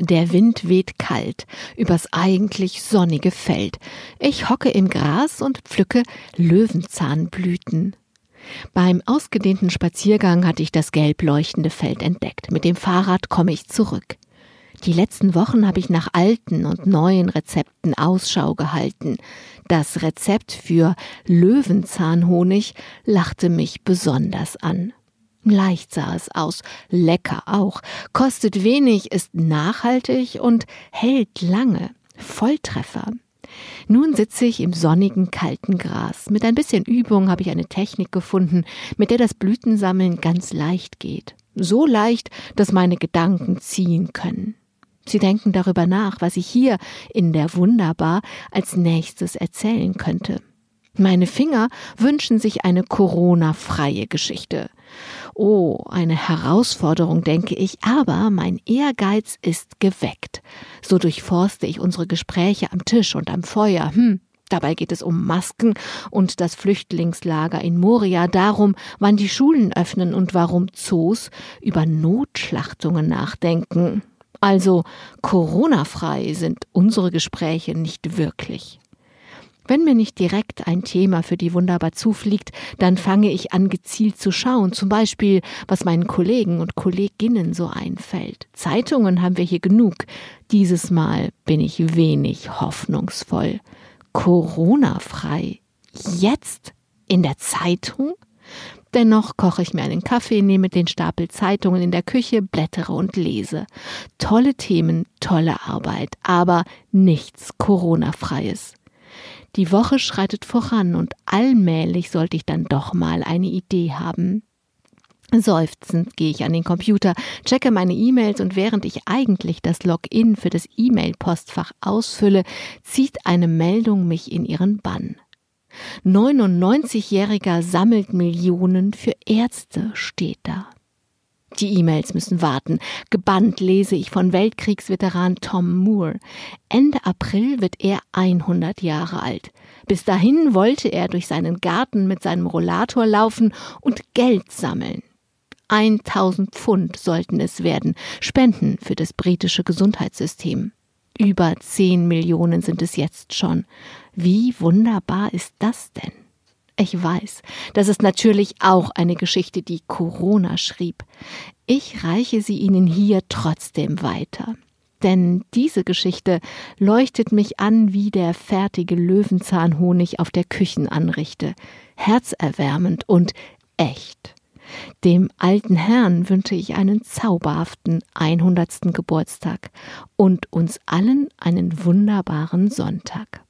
Der Wind weht kalt übers eigentlich sonnige Feld. Ich hocke im Gras und pflücke Löwenzahnblüten. Beim ausgedehnten Spaziergang hatte ich das gelb leuchtende Feld entdeckt. Mit dem Fahrrad komme ich zurück. Die letzten Wochen habe ich nach alten und neuen Rezepten Ausschau gehalten. Das Rezept für Löwenzahnhonig lachte mich besonders an. Leicht sah es aus, lecker auch, kostet wenig, ist nachhaltig und hält lange. Volltreffer. Nun sitze ich im sonnigen, kalten Gras. Mit ein bisschen Übung habe ich eine Technik gefunden, mit der das Blütensammeln ganz leicht geht. So leicht, dass meine Gedanken ziehen können. Sie denken darüber nach, was ich hier in der Wunderbar als nächstes erzählen könnte. Meine Finger wünschen sich eine Corona-freie Geschichte. Oh, eine Herausforderung, denke ich, aber mein Ehrgeiz ist geweckt. So durchforste ich unsere Gespräche am Tisch und am Feuer. Hm, Dabei geht es um Masken und das Flüchtlingslager in Moria, darum, wann die Schulen öffnen und warum Zoos über Notschlachtungen nachdenken. Also Corona-frei sind unsere Gespräche nicht wirklich. Wenn mir nicht direkt ein Thema für die wunderbar zufliegt, dann fange ich an gezielt zu schauen, zum Beispiel, was meinen Kollegen und Kolleginnen so einfällt. Zeitungen haben wir hier genug. Dieses Mal bin ich wenig hoffnungsvoll. Corona-frei. Jetzt? In der Zeitung? Dennoch koche ich mir einen Kaffee, nehme den Stapel Zeitungen in der Küche, blättere und lese. Tolle Themen, tolle Arbeit, aber nichts Corona-freies. Die Woche schreitet voran und allmählich sollte ich dann doch mal eine Idee haben. Seufzend gehe ich an den Computer, checke meine E-Mails und während ich eigentlich das Login für das E-Mail-Postfach ausfülle, zieht eine Meldung mich in ihren Bann. 99-Jähriger sammelt Millionen für Ärzte, steht da. Die E-Mails müssen warten. Gebannt lese ich von Weltkriegsveteran Tom Moore. Ende April wird er 100 Jahre alt. Bis dahin wollte er durch seinen Garten mit seinem Rollator laufen und Geld sammeln. 1000 Pfund sollten es werden, Spenden für das britische Gesundheitssystem. Über 10 Millionen sind es jetzt schon. Wie wunderbar ist das denn? Ich weiß, das ist natürlich auch eine Geschichte, die Corona schrieb. Ich reiche sie Ihnen hier trotzdem weiter. Denn diese Geschichte leuchtet mich an wie der fertige Löwenzahnhonig auf der Küchenanrichte. Herzerwärmend und echt. Dem alten Herrn wünsche ich einen zauberhaften 100. Geburtstag und uns allen einen wunderbaren Sonntag.